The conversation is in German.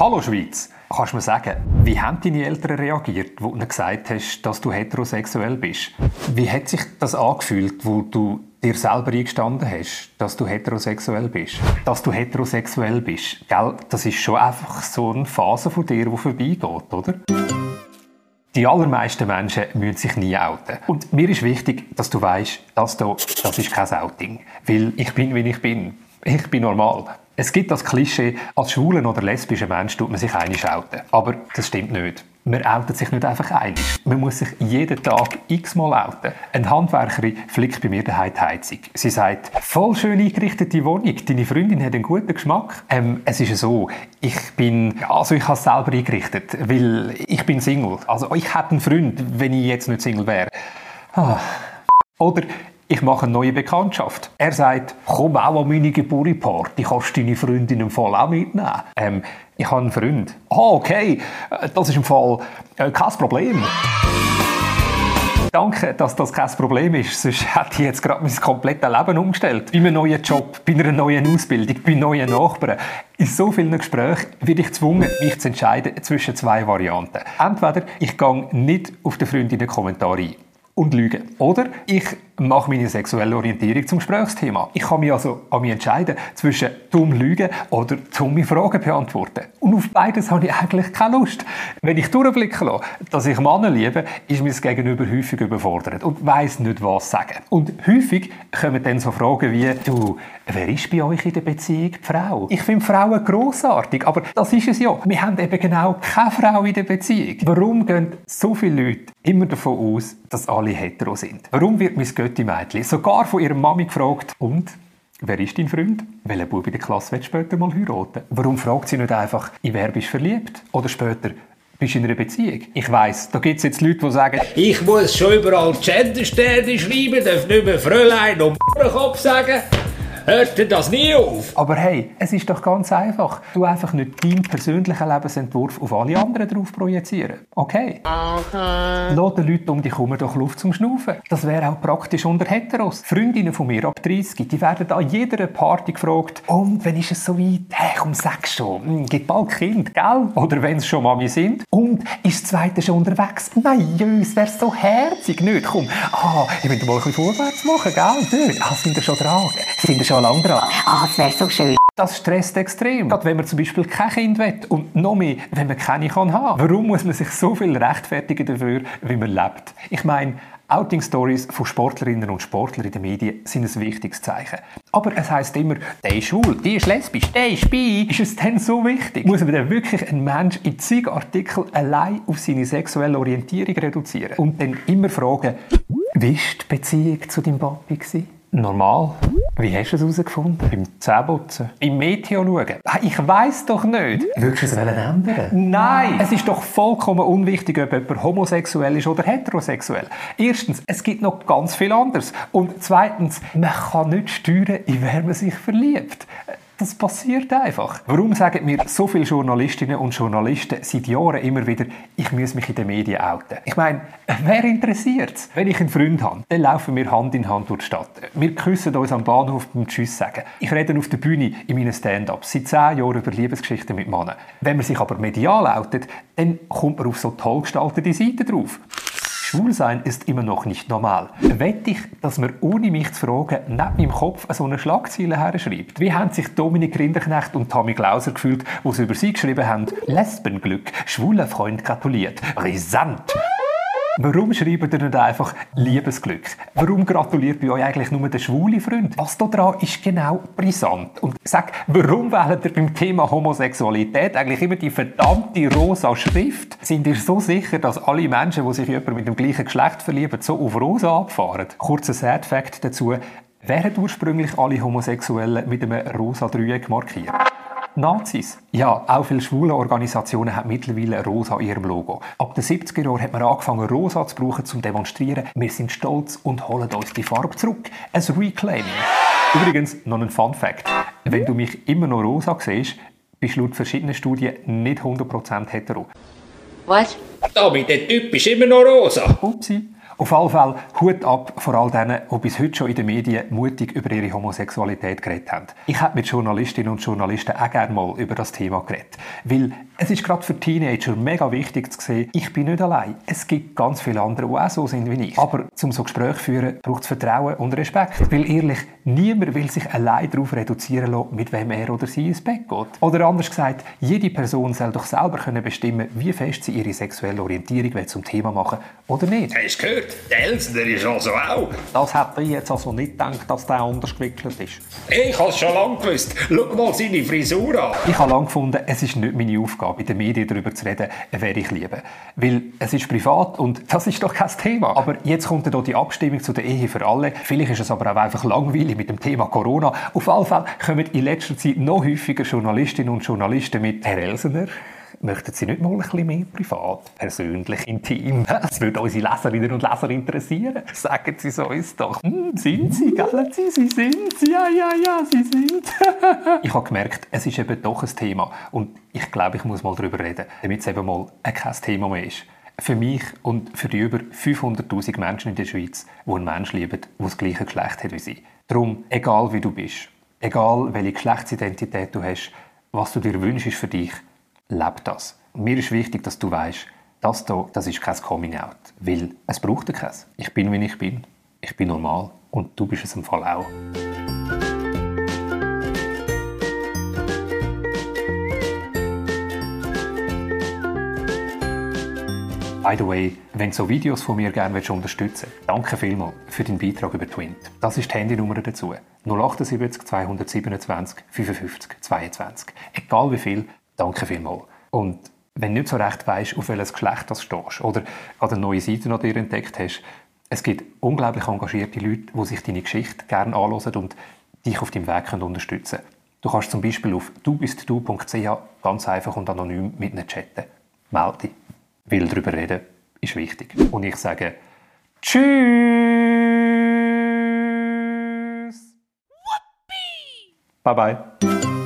Hallo Schweiz! Kannst du mir sagen, wie haben deine Eltern reagiert, wo du gesagt hast, dass du heterosexuell bist? Wie hat sich das angefühlt, wo du dir selber eingestanden hast, dass du heterosexuell bist? Dass du heterosexuell bist, gell? Das ist schon einfach so eine Phase von dir, die vorbeigeht, oder? Die allermeisten Menschen müssen sich nie outen. Und mir ist wichtig, dass du weißt, das hier, das ist kein Outing. Weil ich bin, wie ich bin. Ich bin normal. Es gibt das Klischee, als schwulen oder lesbischer Mensch tut man sich einig outen. Aber das stimmt nicht. Man outet sich nicht einfach einig. Man muss sich jeden Tag x-mal outen. Eine Handwerkerin flickt bei mir daheim die Heizung. Sie sagt, voll schön eingerichtete Wohnung, deine Freundin hat einen guten Geschmack. Ähm, es ist so, ich bin, also ich habe es selber eingerichtet, weil ich bin Single. Also ich hätte einen Freund, wenn ich jetzt nicht Single wäre. Ah. Oder ich mache eine neue Bekanntschaft. Er sagt, komm auch an meine Geburtstagsparty, kannst deine Freundin im Fall auch mitnehmen. Ähm, ich habe einen Freund. Ah, oh, okay, das ist im Fall äh, kein Problem. Danke, dass das kein Problem ist. Sonst hätte ich jetzt gerade mein komplettes Leben umgestellt. Bei einem neuen Job, bei einer neuen Ausbildung, bei neuen Nachbarn. In so vielen Gesprächen werde ich gezwungen, mich zu entscheiden zwischen zwei Varianten. Entweder ich gehe nicht auf den Freundinnen-Kommentar ein und lüge. Oder ich mache meine sexuelle Orientierung zum Gesprächsthema. Ich kann mich also an mich entscheiden zwischen dumm lügen oder dumme Fragen beantworten. Und auf beides habe ich eigentlich keine Lust. Wenn ich durchblicken lasse, dass ich Männer liebe, ist mein Gegenüber häufig überfordert und weiß nicht, was sagen. Und häufig kommen dann so Fragen wie, du, wer ist bei euch in der Beziehung die Frau? Ich finde Frauen grossartig, aber das ist es ja. Wir haben eben genau keine Frau in der Beziehung. Warum gehen so viele Leute immer davon aus, dass alle hetero sind? Warum wird mein Götti-Mädchen sogar von ihrer Mami gefragt, und Wer ist dein Freund? Welcher Bub in der Klasse wird später mal heiraten? Warum fragt sie nicht einfach, in wer bist du verliebt? Oder später, bist du in einer Beziehung? Ich weiss, da gibt es jetzt Leute, die sagen, ich muss schon überall Gendersterne schreiben, darf nicht mehr Fräulein und Kopf sagen. Hört das nie auf? Aber hey, es ist doch ganz einfach. Du einfach nicht deinen persönlichen Lebensentwurf auf alle anderen drauf projizieren. Okay? Okay. Lass den Leuten um dich herum doch Luft zum Schnaufen. Das wäre auch praktisch unter Heteros. Freundinnen von mir ab 30, die werden an jeder Party gefragt, und wenn ist es so weit? Hey, komm, sag schon, hm, gibt bald Kind, gell? Oder wenn es schon Mami sind. Und ist das zweite schon unterwegs? Nein, es wäre so herzig, nicht? Komm, ah, ich will mal ein bisschen vorwärts machen, gell? Nicht? Ah, sind wir schon dran? Sind wir schon lang dran. Ah, das wäre so schön. Das stresst extrem. Gerade wenn man zum Beispiel kein Kind will und noch mehr, wenn man keine kann haben. Warum muss man sich so viel rechtfertigen dafür, wie man lebt? Ich meine, Outing-Stories von Sportlerinnen und Sportlern in den Medien sind ein wichtiges Zeichen. Aber es heißt immer, der ist schwul, die ist lesbisch, der ist bi. Ist es denn so wichtig? Muss man denn wirklich einen Mensch in zig Artikeln allein auf seine sexuelle Orientierung reduzieren? Und dann immer fragen, wie war die Beziehung zu deinem Papi? Normal. Wie hast du es herausgefunden? Beim Zähneputzen? Im Meteo schauen? Ich weiß doch nicht. Würdest du es ändern? Nein! Es ist doch vollkommen unwichtig, ob jemand homosexuell ist oder heterosexuell. Erstens, es gibt noch ganz viel anderes. Und zweitens, man kann nicht steuern, in wer man sich verliebt. Das passiert einfach. Warum sagen mir so viele Journalistinnen und Journalisten seit Jahren immer wieder, ich muss mich in den Medien outen? Ich meine, wer interessiert es? Wenn ich einen Freund habe, dann laufen wir Hand in Hand durch die Stadt. Wir küssen uns am Bahnhof beim Tschüss sagen. Ich rede auf der Bühne in meinen Stand-ups seit zehn Jahren über Liebesgeschichten mit Männern. Wenn man sich aber medial outet, dann kommt man auf so toll gestaltete Seiten drauf. Schwulsein ist immer noch nicht normal. Wette ich, dass man ohne mich zu fragen neben meinem Kopf so eine Schlagzeile herschreibt. Wie haben sich Dominik Rinderknecht und Tommy Glauser gefühlt, wo sie über sie geschrieben haben, Lesbenglück, schwuler Freund gratuliert, brisant. Warum schreibt ihr nicht einfach Liebesglück? Warum gratuliert bei euch eigentlich nur der schwule Freund? Was da dran ist genau brisant. Und sag, warum wählt ihr beim Thema Homosexualität eigentlich immer die verdammte rosa Schrift? Sind ihr so sicher, dass alle Menschen, die sich jemand mit dem gleichen Geschlecht verlieben, so auf rosa abfahren? Kurzer Sad-Fact dazu. Wären ursprünglich alle Homosexuellen mit einem rosa Dreieck markiert? Nazis. Ja, auch viele schwule Organisationen haben mittlerweile Rosa in ihrem Logo. Ab den 70er Jahren hat man angefangen, Rosa zu brauchen, zum Demonstrieren. Wir sind stolz und holen uns die Farbe zurück. Ein Reclaiming. Übrigens, noch ein Fun Fact. Wenn du mich immer noch rosa siehst, bist du laut verschiedenen Studien nicht 100% hetero. Was? Tommy, der Typ ist immer noch rosa. Upsi. Auf alle Fälle Hut ab vor all denen, die bis heute schon in den Medien mutig über ihre Homosexualität geredet haben. Ich habe mit Journalistinnen und Journalisten auch gerne mal über das Thema geredet. Weil es ist gerade für Teenager mega wichtig zu sehen, ich bin nicht allein. Es gibt ganz viele andere, die auch so sind wie ich. Aber zum so Gespräch zu führen, braucht es Vertrauen und Respekt. Weil ehrlich, niemand will sich allein darauf reduzieren lassen, mit wem er oder sie ins Bett geht. Oder anders gesagt, jede Person soll doch selber können bestimmen, wie fest sie ihre sexuelle Orientierung zum Thema machen oder nicht. Hast du gehört? Der Elsner ist also auch. Das hätte ich jetzt also nicht gedacht, dass der anders gewickelt ist. Ich habe es schon lange gewusst. Schau mal seine Frisur an. Ich habe lange gefunden, es ist nicht meine Aufgabe, in den Medien darüber zu reden, wer ich liebe. Weil es ist privat und das ist doch kein Thema. Aber jetzt kommt hier die Abstimmung zu der Ehe für alle. Vielleicht ist es aber auch einfach langweilig mit dem Thema Corona. Auf alle Fälle kommen in letzter Zeit noch häufiger Journalistinnen und Journalisten mit Herr Elsener, Möchten Sie nicht mal ein bisschen mehr privat, persönlich, intim? Das würde unsere Leserinnen und Leser interessieren. Sagen Sie es uns doch. Hm, sind Sie, gell? Sie, Sie sind. Ja, ja, ja, Sie sind. ich habe gemerkt, es ist eben doch ein Thema. Und ich glaube, ich muss mal darüber reden, damit es eben mal kein Thema mehr ist. Für mich und für die über 500'000 Menschen in der Schweiz, die einen Menschen lieben, der das gleiche Geschlecht hat wie sie. Darum, egal wie du bist, egal welche Geschlechtsidentität du hast, was du dir wünschst für dich, lebe das. Mir ist wichtig, dass du weißt, das hier, das ist kein Coming-out, weil es braucht keins. Ich bin, wie ich bin. Ich bin normal und du bist es im Fall auch. By the way, wenn du so Videos von mir gerne unterstützen willst, danke vielmals für deinen Beitrag über Twint. Das ist die Handynummer dazu. 078 227 55 22. Egal wie viel, Danke vielmals. Und wenn du nicht so recht weißt, auf welches Geschlecht du stehst oder gerade eine neue Seite noch dir entdeckt hast, es gibt unglaublich engagierte Leute, die sich deine Geschichte gerne anhören und dich auf deinem Weg unterstützen können. Du kannst zum Beispiel auf dubistdu.ch ganz einfach und anonym mit ihnen chatten. Melde dich. Weil darüber reden ist wichtig. Und ich sage Tschüss! Bye bye.